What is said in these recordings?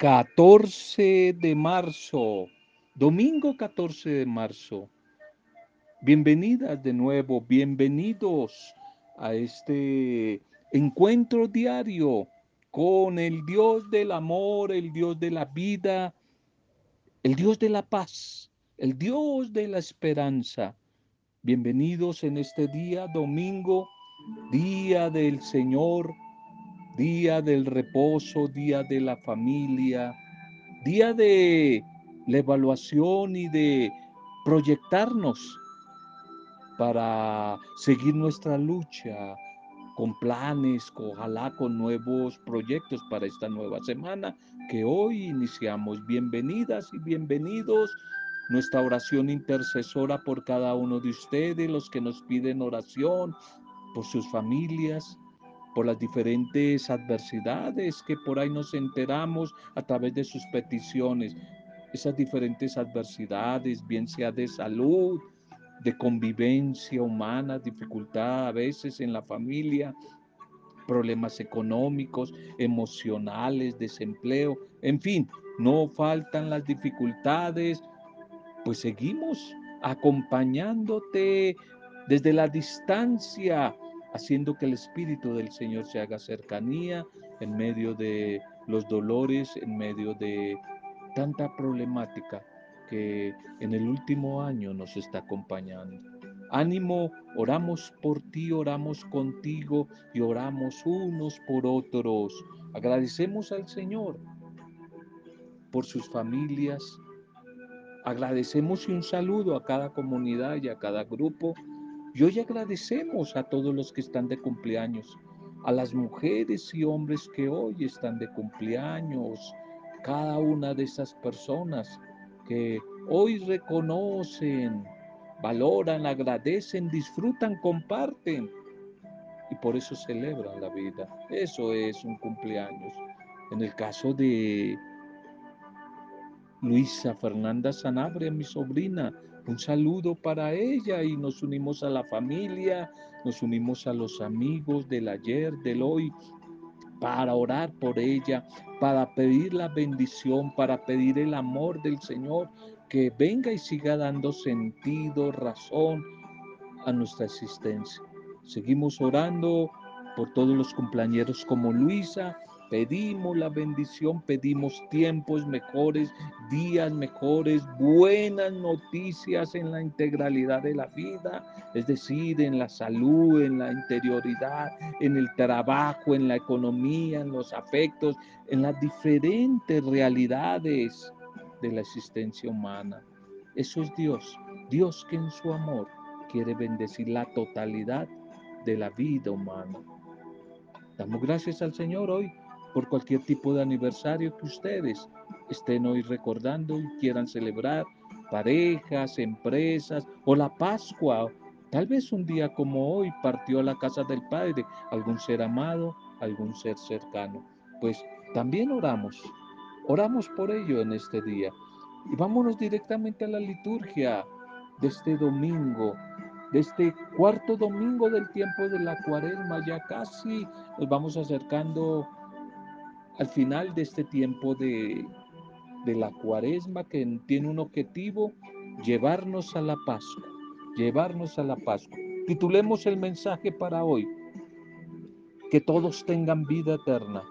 14 de marzo, domingo 14 de marzo. Bienvenidas de nuevo, bienvenidos a este encuentro diario con el Dios del amor, el Dios de la vida, el Dios de la paz, el Dios de la esperanza. Bienvenidos en este día, domingo, día del Señor día del reposo, día de la familia, día de la evaluación y de proyectarnos para seguir nuestra lucha con planes, ojalá con nuevos proyectos para esta nueva semana que hoy iniciamos. Bienvenidas y bienvenidos. Nuestra oración intercesora por cada uno de ustedes, los que nos piden oración, por sus familias, por las diferentes adversidades que por ahí nos enteramos a través de sus peticiones, esas diferentes adversidades, bien sea de salud, de convivencia humana, dificultad a veces en la familia, problemas económicos, emocionales, desempleo, en fin, no faltan las dificultades, pues seguimos acompañándote desde la distancia, haciendo que el Espíritu del Señor se haga cercanía en medio de los dolores, en medio de tanta problemática que en el último año nos está acompañando. Ánimo, oramos por ti, oramos contigo y oramos unos por otros. Agradecemos al Señor por sus familias. Agradecemos y un saludo a cada comunidad y a cada grupo y hoy agradecemos a todos los que están de cumpleaños, a las mujeres y hombres que hoy están de cumpleaños, cada una de esas personas que hoy reconocen, valoran, agradecen, disfrutan, comparten y por eso celebran la vida. Eso es un cumpleaños. En el caso de Luisa Fernanda Sanabria, mi sobrina, un saludo para ella y nos unimos a la familia, nos unimos a los amigos del ayer, del hoy, para orar por ella, para pedir la bendición, para pedir el amor del Señor, que venga y siga dando sentido, razón a nuestra existencia. Seguimos orando por todos los compañeros como Luisa, Pedimos la bendición, pedimos tiempos mejores, días mejores, buenas noticias en la integralidad de la vida, es decir, en la salud, en la interioridad, en el trabajo, en la economía, en los afectos, en las diferentes realidades de la existencia humana. Eso es Dios, Dios que en su amor quiere bendecir la totalidad de la vida humana. Damos gracias al Señor hoy por cualquier tipo de aniversario que ustedes estén hoy recordando y quieran celebrar, parejas, empresas o la Pascua. Tal vez un día como hoy partió a la casa del Padre algún ser amado, algún ser cercano. Pues también oramos, oramos por ello en este día. Y vámonos directamente a la liturgia de este domingo, de este cuarto domingo del tiempo de la cuaresma. Ya casi nos vamos acercando al final de este tiempo de, la cuaresma que tiene un objetivo, llevarnos a la Pascua, llevarnos a la Pascua. Titulemos el mensaje para hoy, que todos tengan vida eterna,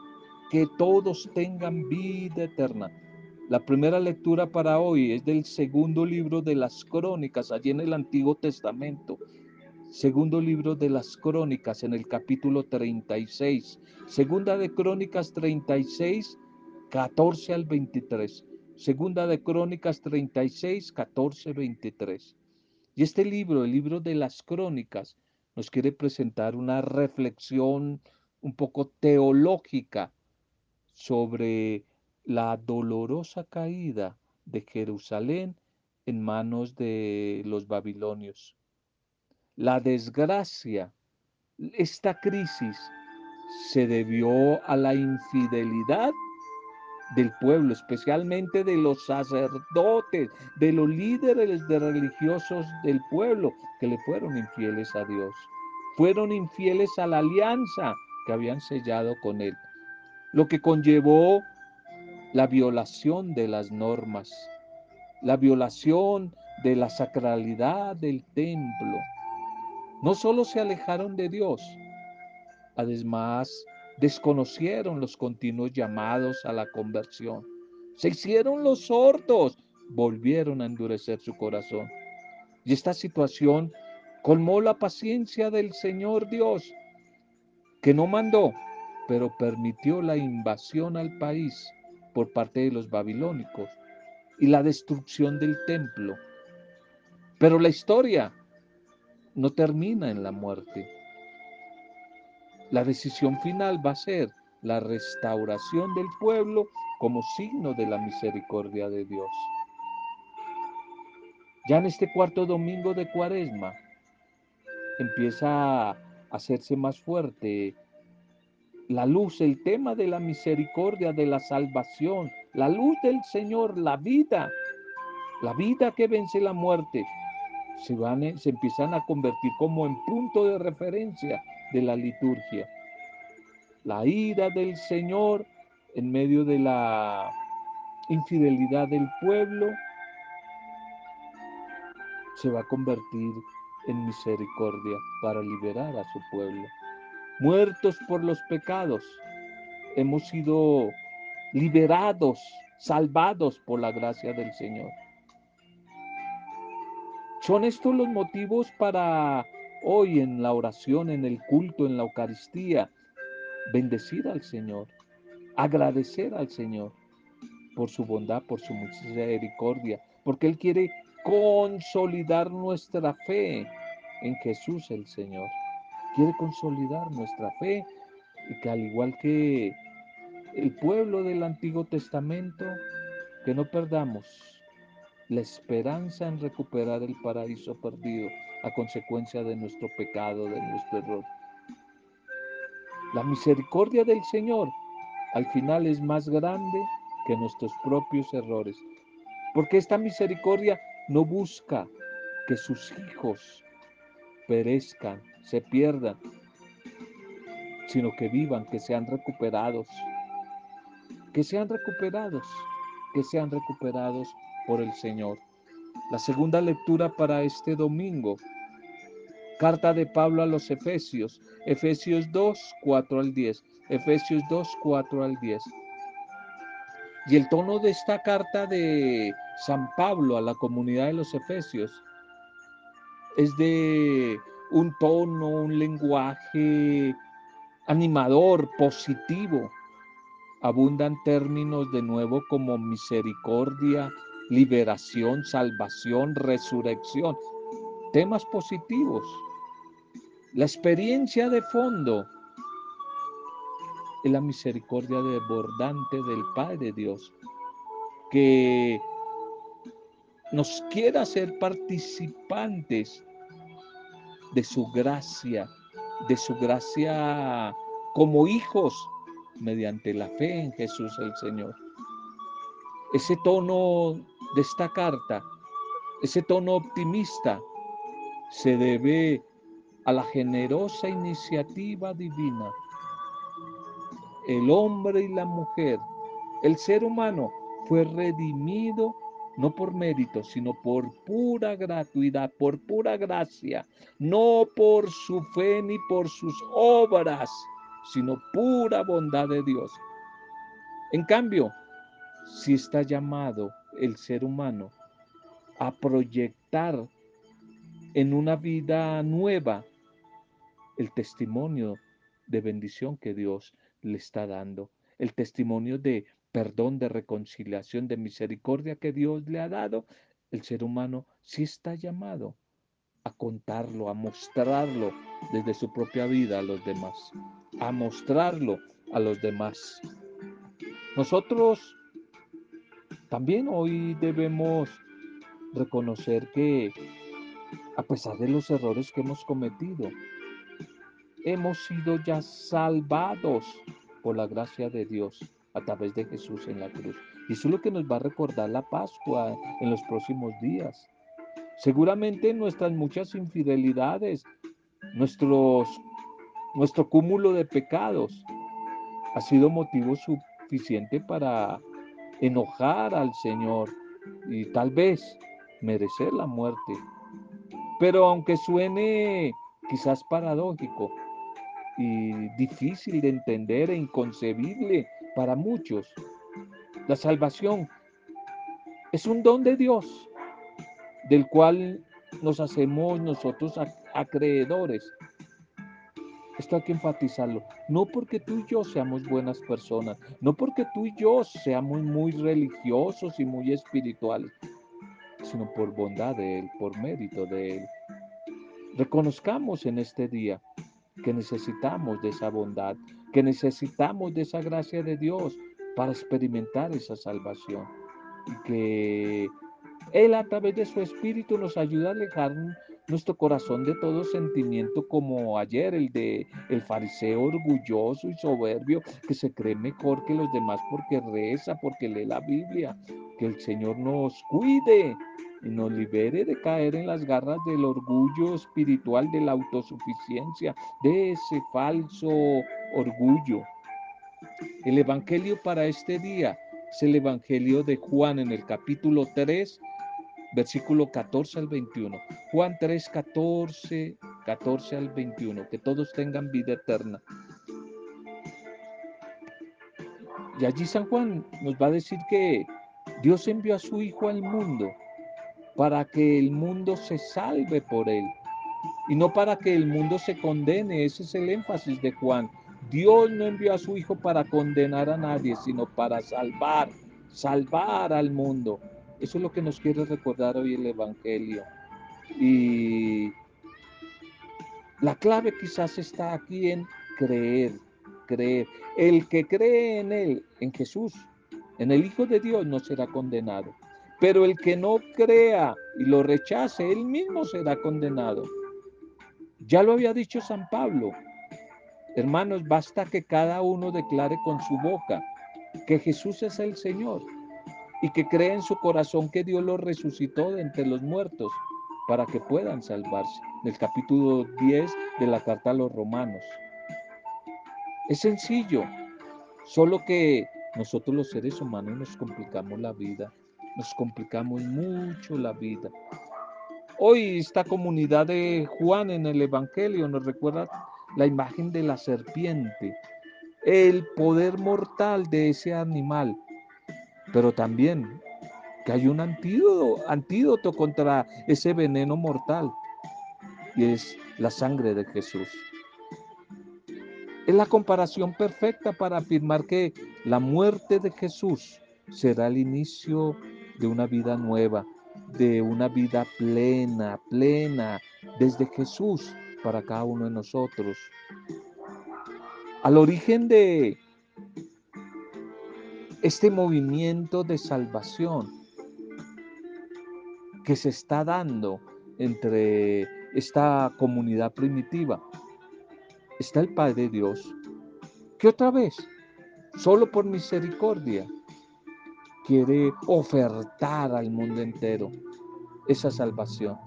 que todos tengan vida eterna. La primera lectura para hoy es del segundo libro de las crónicas, allí en el Antiguo Testamento, Segundo libro de las Crónicas en el capítulo 36. Segunda de Crónicas 36, 14 al 23. Segunda de Crónicas 36, 14, 23. Y este libro, el libro de las Crónicas, nos quiere presentar una reflexión un poco teológica sobre la dolorosa caída de Jerusalén en manos de los babilonios la desgracia, esta crisis se debió a la infidelidad del pueblo, especialmente de los sacerdotes, de los líderes de religiosos del pueblo, que le fueron infieles a Dios. Fueron infieles a la alianza que habían sellado con él, lo que conllevó la violación de las normas, la violación de la sacralidad del templo. No solo se alejaron de Dios, además desconocieron los continuos llamados a la conversión. Se hicieron los sordos, volvieron a endurecer su corazón. Y esta situación colmó la paciencia del Señor Dios, que no mandó, pero permitió la invasión al país por parte de los babilónicos y la destrucción del templo. Pero la historia no termina en la muerte. La decisión final va a ser la restauración del pueblo como signo de la misericordia de Dios. Ya en este cuarto domingo de Cuaresma empieza a hacerse más fuerte la luz, el tema de la misericordia, de la salvación, la luz del Señor, la vida, la vida que vence la muerte, se, van, se empiezan a convertir como en punto de referencia de la liturgia. La ira del Señor en medio de la infidelidad del pueblo se va a convertir en misericordia para liberar a su pueblo muertos por los pecados, hemos sido liberados, salvados por la gracia del Señor. Son estos los motivos para hoy en la oración, en el culto, en la Eucaristía, bendecir al Señor, agradecer al Señor por su bondad, por su misericordia, porque Él quiere consolidar nuestra fe en Jesús el Señor. Quiere consolidar nuestra fe y que al igual que el pueblo del Antiguo Testamento, que no perdamos la esperanza en recuperar el paraíso perdido a consecuencia de nuestro pecado, de nuestro error. La misericordia del Señor al final es más grande que nuestros propios errores, porque esta misericordia no busca que sus hijos perezcan, se pierdan, sino que vivan, que sean recuperados, que sean recuperados, que sean recuperados por el Señor. La segunda lectura para este domingo, carta de Pablo a los Efesios, Efesios 2, 4 al 10, Efesios 2, 4 al 10. Y el tono de esta carta de San Pablo a la comunidad de los Efesios es de un tono, un lenguaje animador, positivo. Abundan términos de nuevo como misericordia, liberación, salvación, resurrección. Temas positivos. La experiencia de fondo es la misericordia desbordante del Padre Dios, que nos quiera hacer participantes de su gracia, de su gracia como hijos mediante la fe en Jesús el Señor. Ese tono de esta carta, ese tono optimista, se debe a la generosa iniciativa divina. El hombre y la mujer, el ser humano fue redimido no por mérito, sino por pura gratuidad, por pura gracia, no por su fe ni por sus obras, sino pura bondad de Dios. En cambio, si está llamado el ser humano a proyectar en una vida nueva el testimonio de bendición que Dios le está dando, el testimonio de perdón, de reconciliación, de misericordia que Dios le ha dado, el ser humano sí está llamado a contarlo, a mostrarlo desde su propia vida a los demás, a mostrarlo a los demás. Nosotros también hoy debemos reconocer que a pesar de los errores que hemos cometido, hemos sido ya salvados por la gracia de Dios a través de Jesús en la cruz. Y eso es lo que nos va a recordar la Pascua en los próximos días. Seguramente nuestras muchas infidelidades, nuestros, nuestro cúmulo de pecados, ha sido motivo suficiente para enojar al Señor y tal vez merecer la muerte. Pero aunque suene quizás paradójico y difícil de entender e inconcebible para muchos, la salvación es un don de Dios del cual nos hacemos nosotros acreedores. Esto hay que enfatizarlo. No porque tú y yo seamos buenas personas, no porque tú y yo seamos muy religiosos y muy espirituales, sino por bondad de Él, por mérito de Él. Reconozcamos en este día que necesitamos de esa bondad, que necesitamos de esa gracia de Dios para experimentar esa salvación. Y que Él a través de su Espíritu nos ayuda a alejar nuestro corazón de todo sentimiento como ayer el de el fariseo orgulloso y soberbio que se cree mejor que los demás porque reza, porque lee la Biblia. Que el Señor nos cuide y nos libere de caer en las garras del orgullo espiritual, de la autosuficiencia, de ese falso orgullo. El Evangelio para este día es el Evangelio de Juan en el capítulo 3, versículo 14 al 21. Juan 3, 14, 14 al 21. Que todos tengan vida eterna. Y allí San Juan nos va a decir que Dios envió a su Hijo al mundo para que el mundo se salve por él y no para que el mundo se condene. Ese es el énfasis de Juan. Dios no envió a su Hijo para condenar a nadie, sino para salvar, salvar al mundo. Eso es lo que nos quiere recordar hoy el Evangelio. Y la clave quizás está aquí en creer, creer. El que cree en Él, en Jesús, en el Hijo de Dios, no será condenado. Pero el que no crea y lo rechace, él mismo será condenado. Ya lo había dicho San Pablo. Hermanos, basta que cada uno declare con su boca que Jesús es el Señor y que cree en su corazón que Dios lo resucitó de entre los muertos para que puedan salvarse. Del capítulo 10 de la carta a los romanos. Es sencillo, solo que nosotros los seres humanos nos complicamos la vida, nos complicamos mucho la vida. Hoy esta comunidad de Juan en el Evangelio nos recuerda la imagen de la serpiente, el poder mortal de ese animal pero también que hay un antídoto, antídoto contra ese veneno mortal y es la sangre de Jesús. Es la comparación perfecta para afirmar que la muerte de Jesús será el inicio de una vida nueva, de una vida plena, plena, desde Jesús para cada uno de nosotros. Al origen de este movimiento de salvación que se está dando entre esta comunidad primitiva. Está el Padre Dios, que otra vez, solo por misericordia, quiere ofertar al mundo entero esa salvación.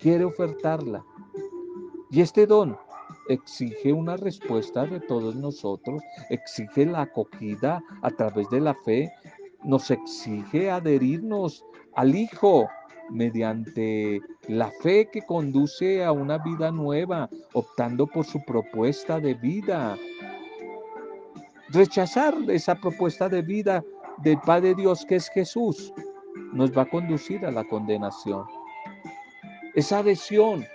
Quiere ofertarla. Y este don exige una respuesta de todos nosotros, exige la acogida a través de la fe, nos exige adherirnos al Hijo mediante la fe que conduce a una vida nueva, optando por su propuesta de vida. Rechazar esa propuesta de vida del Padre Dios que es Jesús nos va a conducir a la condenación. Esa adhesión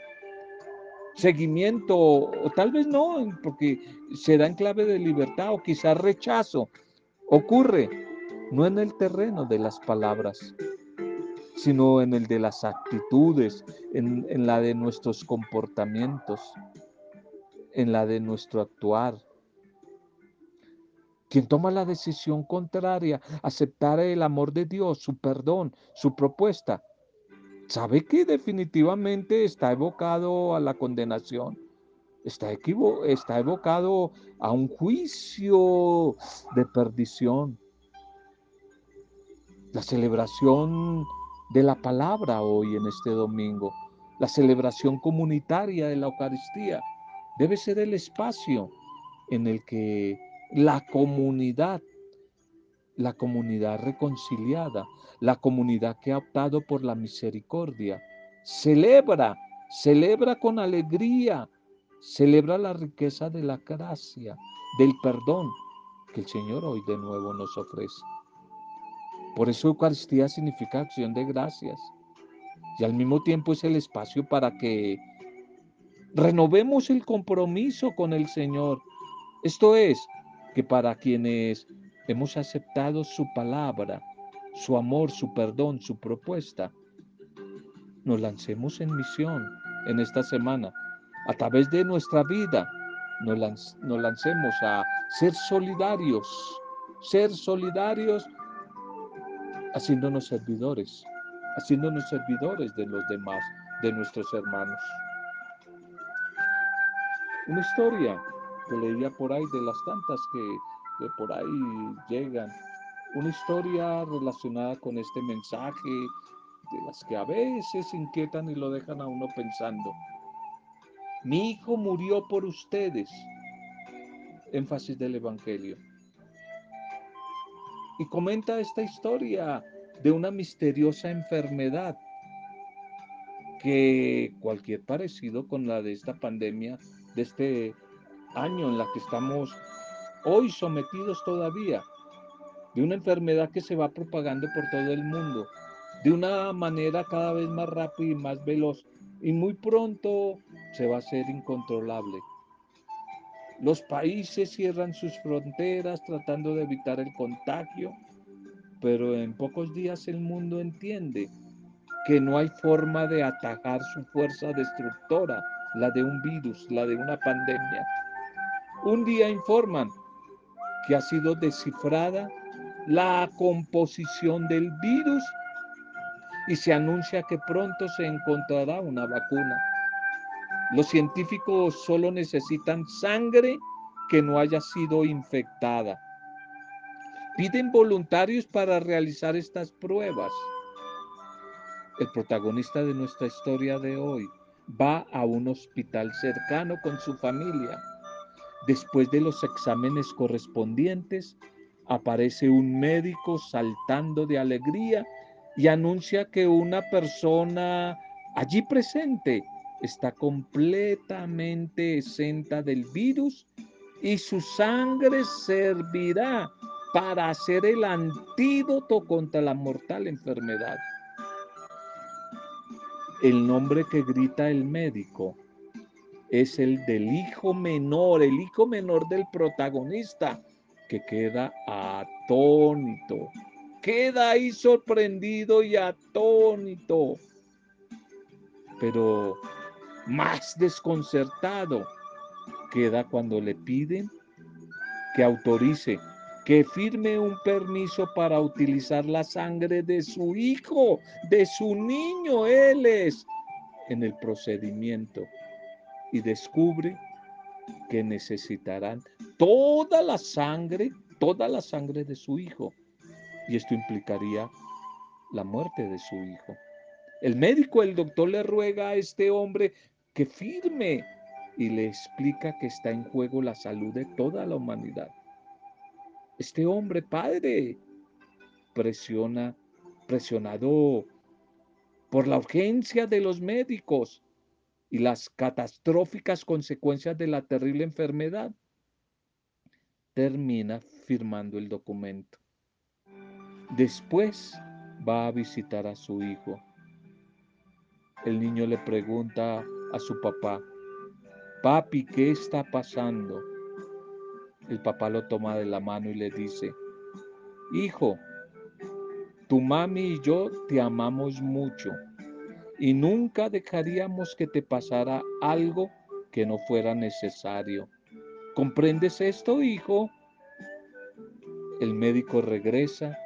seguimiento, o tal vez no, porque se da en clave de libertad o quizás rechazo. Ocurre no en el terreno de las palabras, sino en el de las actitudes, en, en la de nuestros comportamientos, en la de nuestro actuar. Quien toma la decisión contraria, aceptar el amor de Dios, su perdón, su propuesta, sabe que definitivamente está evocado a la condenación, está, está evocado a un juicio de perdición. La celebración de la palabra hoy en este domingo, la celebración comunitaria de la Eucaristía, debe ser el espacio en el que la comunidad la comunidad reconciliada, la comunidad que ha optado por la misericordia. Celebra, celebra con alegría, celebra la riqueza de la gracia, del perdón que el Señor hoy de nuevo nos ofrece. Por eso Eucaristía significa acción de gracias y al mismo tiempo es el espacio para que renovemos el compromiso con el Señor. Esto es, que para quienes hemos aceptado su palabra, su amor, su perdón, su propuesta, nos lancemos en misión en esta semana. A través de nuestra vida, nos, lancemos a ser solidarios, ser solidarios haciéndonos servidores, haciéndonos servidores de los demás, de nuestros hermanos. Una historia que leía por ahí de las tantas que por ahí llegan. Una historia relacionada con este mensaje, de las que a veces inquietan y lo dejan a uno pensando. Mi hijo murió por ustedes. Énfasis del Evangelio. Y comenta esta historia de una misteriosa enfermedad que cualquier parecido con la de esta pandemia, de este año en la que estamos hoy sometidos todavía, de una enfermedad que se va propagando por todo el mundo, de una manera cada vez más rápida y más veloz, y muy pronto se va a hacer incontrolable. Los países cierran sus fronteras tratando de evitar el contagio, pero en pocos días el mundo entiende que no hay forma de atajar su fuerza destructora, la de un virus, la de una pandemia. Un día informan que ha sido descifrada la composición del virus y se anuncia que pronto se encontrará una vacuna. Los científicos solo necesitan sangre que no haya sido infectada. Piden voluntarios para realizar estas pruebas. El protagonista de nuestra historia de hoy va a un hospital cercano con su familia. Después de los exámenes correspondientes, aparece un médico saltando de alegría y anuncia que una persona allí presente está completamente exenta del virus y su sangre servirá para hacer el antídoto contra la mortal enfermedad. El nombre que grita el médico es el del hijo menor, el hijo menor del protagonista, que queda atónito. Queda ahí sorprendido y atónito, pero más desconcertado queda cuando le piden que autorice, que firme un permiso para utilizar la sangre de su hijo, de su niño, él es, en el procedimiento y descubre que necesitarán toda la sangre, toda la sangre de su hijo y esto implicaría la muerte de su hijo. El médico, el doctor le ruega a este hombre que firme y le explica que está en juego la salud de toda la humanidad. Este hombre, padre, presiona, presionado por la urgencia de los médicos y las catastróficas consecuencias de la terrible enfermedad, termina firmando el documento. Después va a visitar a su hijo. El niño le pregunta a su papá, papi, ¿qué está pasando? El papá lo toma de la mano y le dice, hijo, tu mami y yo te amamos mucho y nunca dejaríamos que te pasara algo que no fuera necesario. ¿Comprendes esto, hijo? El médico regresa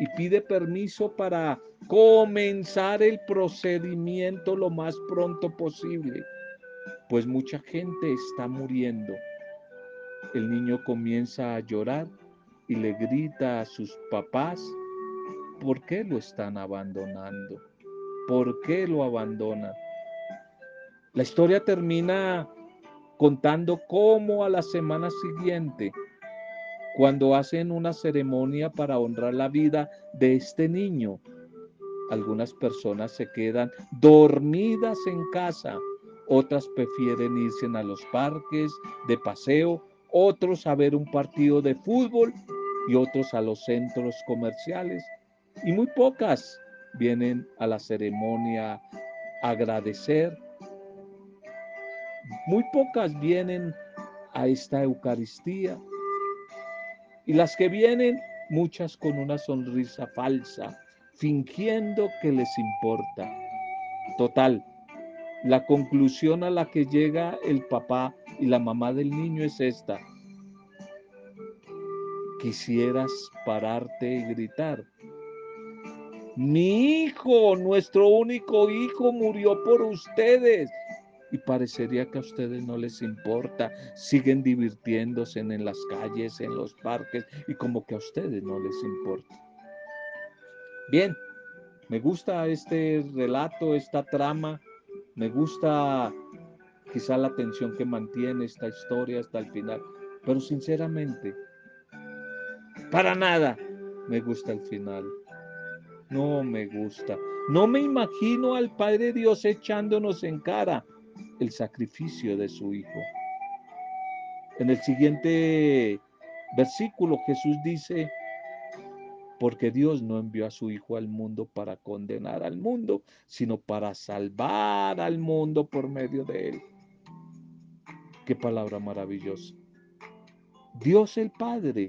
y pide permiso para comenzar el procedimiento lo más pronto posible, pues mucha gente está muriendo. El niño comienza a llorar y le grita a sus papás, ¿por qué lo están abandonando? ¿Por qué lo abandonan? La historia termina contando cómo a la semana siguiente cuando hacen una ceremonia para honrar la vida de este niño. Algunas personas se quedan dormidas en casa, otras prefieren irse a los parques de paseo, otros a ver un partido de fútbol y otros a los centros comerciales. Y muy pocas vienen a la ceremonia agradecer. Muy pocas vienen a esta Eucaristía. Y las que vienen, muchas con una sonrisa falsa, fingiendo que les importa. Total, la conclusión a la que llega el papá y la mamá del niño es esta. Quisieras pararte y gritar. Mi hijo, nuestro único hijo, murió por ustedes y parecería que a ustedes no les importa, siguen divirtiéndose en, las calles, en los parques y como que a ustedes no les importa. Bien, me gusta este relato, esta trama, me gusta quizá la tensión que mantiene esta historia hasta el final, pero sinceramente, para nada me gusta el final. No me gusta. No me imagino al Padre Dios echándonos en cara el sacrificio de su Hijo. En el siguiente versículo Jesús dice, porque Dios no envió a su Hijo al mundo para condenar al mundo, sino para salvar al mundo por medio de él. Qué palabra maravillosa. Dios el Padre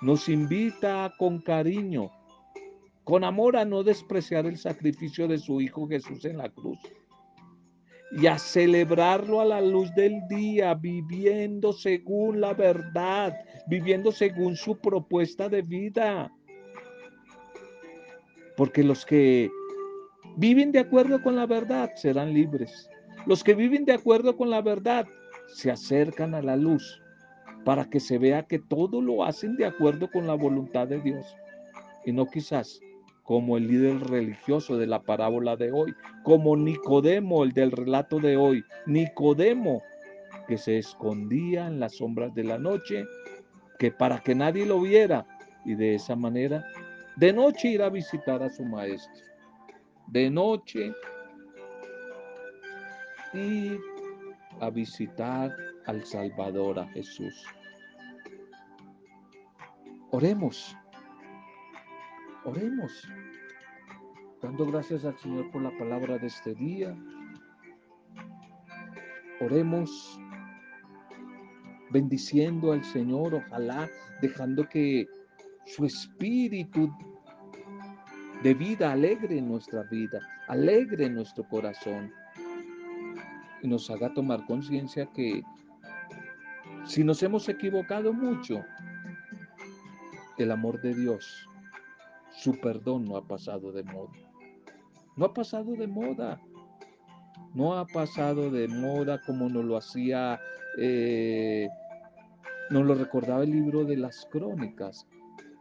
nos invita con cariño, con amor a no despreciar el sacrificio de su Hijo Jesús en la cruz y a celebrarlo a la luz del día, viviendo según la verdad, viviendo según su propuesta de vida. Porque los que viven de acuerdo con la verdad serán libres. Los que viven de acuerdo con la verdad se acercan a la luz para que se vea que todo lo hacen de acuerdo con la voluntad de Dios y no quizás como el líder religioso de la parábola de hoy, como Nicodemo, el del relato de hoy, Nicodemo, que se escondía en las sombras de la noche, que para que nadie lo viera, y de esa manera, de noche ir a visitar a su maestro, de noche ir a visitar al Salvador, a Jesús. Oremos Oremos, dando gracias al Señor por la palabra de este día. Oremos bendiciendo al Señor, ojalá dejando que su espíritu de vida alegre nuestra vida, alegre nuestro corazón y nos haga tomar conciencia que si nos hemos equivocado mucho, el amor de Dios su perdón no ha pasado de moda. No ha pasado de moda. No ha pasado de moda como nos lo hacía, eh, nos lo recordaba el libro de las crónicas,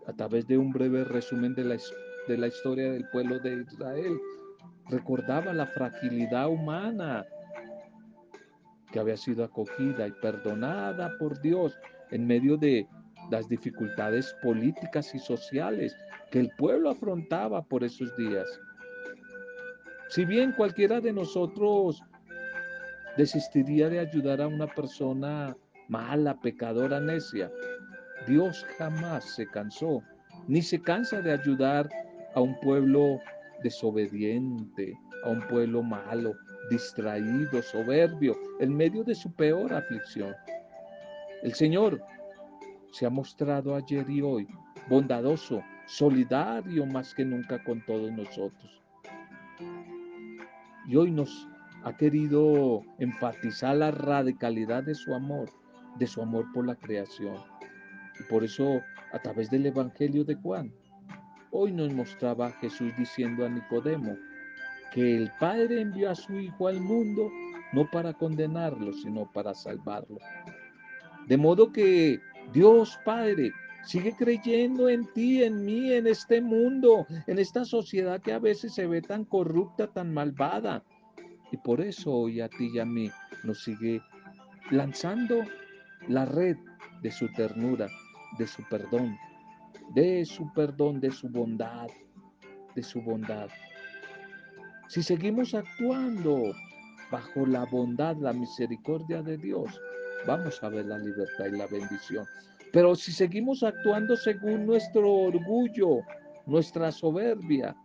a través de un breve resumen de la, de la historia del pueblo de Israel. Recordaba la fragilidad humana que había sido acogida y perdonada por Dios en medio de las dificultades políticas y sociales que el pueblo afrontaba por esos días. Si bien cualquiera de nosotros desistiría de ayudar a una persona mala, pecadora, necia, Dios jamás se cansó, ni se cansa de ayudar a un pueblo desobediente, a un pueblo malo, distraído, soberbio, en medio de su peor aflicción. El Señor se ha mostrado ayer y hoy bondadoso, solidario más que nunca con todos nosotros. Y hoy nos ha querido enfatizar la radicalidad de su amor, de su amor por la creación. Y por eso, a través del Evangelio de Juan, hoy nos mostraba Jesús diciendo a Nicodemo que el Padre envió a su Hijo al mundo no para condenarlo, sino para salvarlo. De modo que Dios Padre Sigue creyendo en ti, en mí, en este mundo, en esta sociedad que a veces se ve tan corrupta, tan malvada. Y por eso hoy a ti y a mí nos sigue lanzando la red de su ternura, de su perdón, de su perdón, de su bondad, de su bondad. Si seguimos actuando bajo la bondad, la misericordia de Dios, vamos a ver la libertad y la bendición. Pero si seguimos actuando según nuestro orgullo, nuestra soberbia,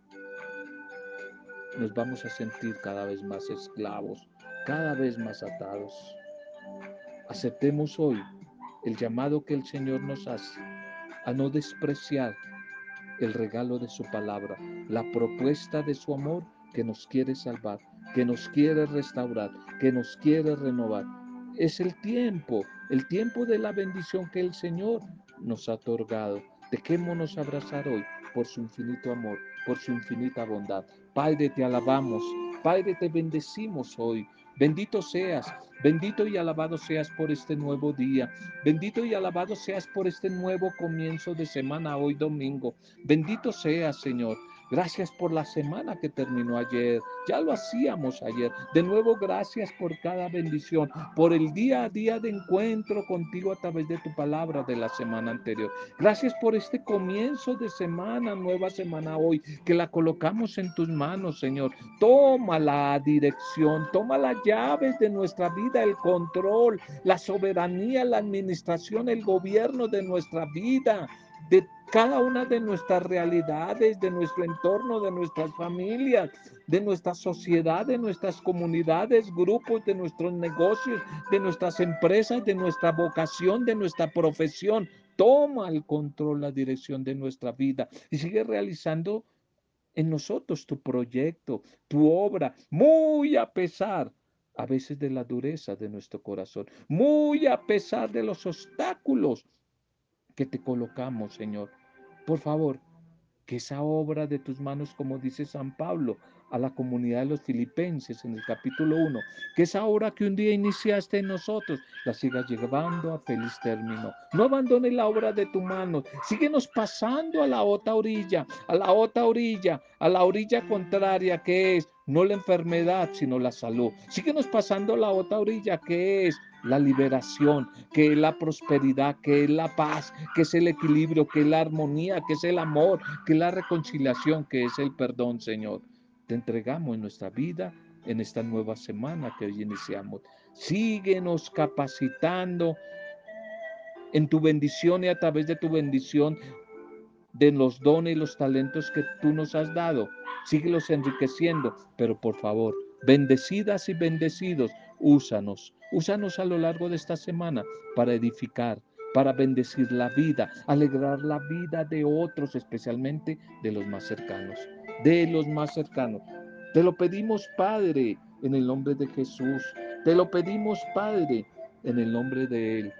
nos vamos a sentir cada vez más esclavos, cada vez más atados. Aceptemos hoy el llamado que el Señor nos hace a no despreciar el regalo de su palabra, la propuesta de su amor que nos quiere salvar, que nos quiere restaurar, que nos quiere renovar. Es el tiempo, el tiempo de la bendición que el Señor nos ha otorgado. Dejémonos abrazar hoy por su infinito amor, por su infinita bondad. Padre, te alabamos. Padre, te bendecimos hoy. Bendito seas, bendito y alabado seas por este nuevo día. Bendito y alabado seas por este nuevo comienzo de semana hoy domingo. Bendito seas, Señor. Gracias por la semana que terminó ayer. Ya lo hacíamos ayer. De nuevo, gracias por cada bendición, por el día a día de encuentro contigo a través de tu palabra de la semana anterior. Gracias por este comienzo de semana, nueva semana hoy, que la colocamos en tus manos, Señor. Toma la dirección, toma las llaves de nuestra vida, el control, la soberanía, la administración, el gobierno de nuestra vida de cada una de nuestras realidades, de nuestro entorno, de nuestras familias, de nuestra sociedad, de nuestras comunidades, grupos, de nuestros negocios, de nuestras empresas, de nuestra vocación, de nuestra profesión. Toma el control, la dirección de nuestra vida y sigue realizando en nosotros tu proyecto, tu obra, muy a pesar a veces de la dureza de nuestro corazón, muy a pesar de los obstáculos que te colocamos, Señor. Por favor, que esa obra de tus manos, como dice San Pablo a la comunidad de los filipenses en el capítulo 1, que esa obra que un día iniciaste en nosotros, la sigas llevando a feliz término. No abandones la obra de tu mano, síguenos pasando a la otra orilla, a la otra orilla, a la orilla contraria que es no la enfermedad, sino la salud. Síguenos pasando a la otra orilla que es la liberación, que es la prosperidad, que es la paz, que es el equilibrio, que es la armonía, que es el amor, que es la reconciliación, que es el perdón, Señor. Te entregamos en nuestra vida en esta nueva semana que hoy iniciamos. Síguenos capacitando en tu bendición y a través de tu bendición de los dones y los talentos que tú nos has dado. Síguelos enriqueciendo, pero por favor, bendecidas y bendecidos, úsanos Úsanos a lo largo de esta semana para edificar, para bendecir la vida, alegrar la vida de otros, especialmente de los más cercanos, de los más cercanos. Te lo pedimos, Padre, en el nombre de Jesús. Te lo pedimos, Padre, en el nombre de Él.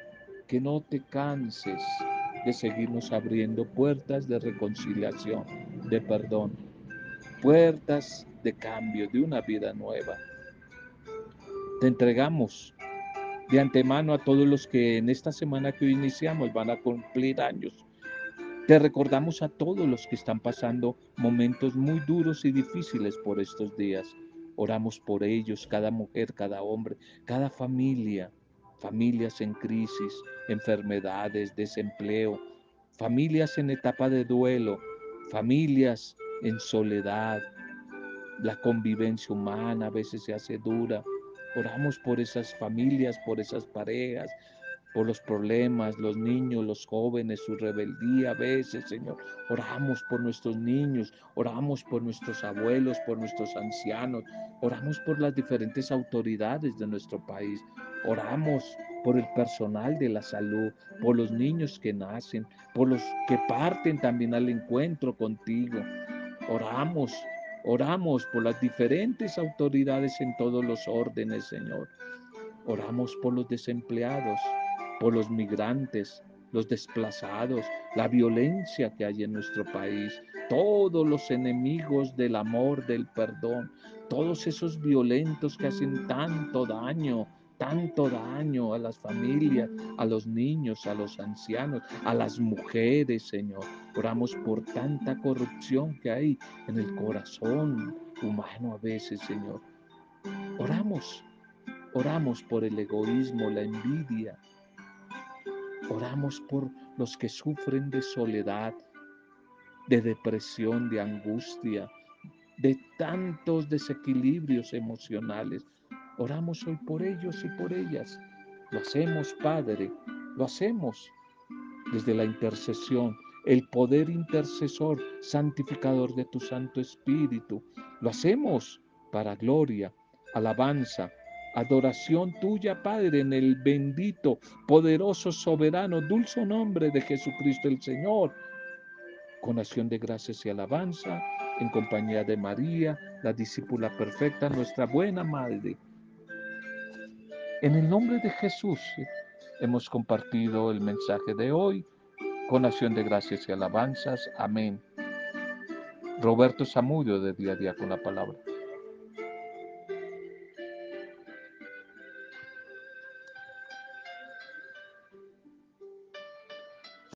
Que no te canses de seguirnos abriendo puertas de reconciliación, de perdón, puertas de cambio, de una vida nueva. Te entregamos de antemano a todos los que en esta semana que hoy iniciamos van a cumplir años. Te recordamos a todos los que están pasando momentos muy duros y difíciles por estos días. Oramos por ellos, cada mujer, cada hombre, cada familia, familias en crisis, enfermedades, desempleo, familias en etapa de duelo, familias en soledad. La convivencia humana a veces se hace dura, Oramos por esas familias, por esas parejas, por los problemas, los niños, los jóvenes, su rebeldía a veces, Señor. Oramos por nuestros niños, oramos por nuestros abuelos, por nuestros ancianos, oramos por las diferentes autoridades de nuestro país, oramos por el personal de la salud, por los niños que nacen, por los que parten también al encuentro contigo. Oramos Oramos por las diferentes autoridades en todos los órdenes, Señor. Oramos por los desempleados, por los migrantes, los desplazados, la violencia que hay en nuestro país, todos los enemigos del amor, del perdón, todos esos violentos que hacen tanto daño tanto daño a las familias, a los niños, a los ancianos, a las mujeres, Señor. Oramos por tanta corrupción que hay en el corazón humano a veces, Señor. Oramos, oramos por el egoísmo, la envidia. Oramos por los que sufren de soledad, de depresión, de angustia, de tantos desequilibrios emocionales. Oramos hoy por ellos y por ellas. Lo hacemos, Padre, lo hacemos desde la intercesión, el poder intercesor, santificador de tu Santo Espíritu. Lo hacemos para gloria, alabanza, adoración tuya, Padre, en el bendito, poderoso, soberano, dulce nombre de Jesucristo el Señor, con acción de gracias y alabanza, en compañía de María, la discípula perfecta, nuestra buena Madre. En el nombre de Jesús hemos compartido el mensaje de hoy con acción de gracias y alabanzas. Amén. Roberto Zamudio de Día a Día con la Palabra.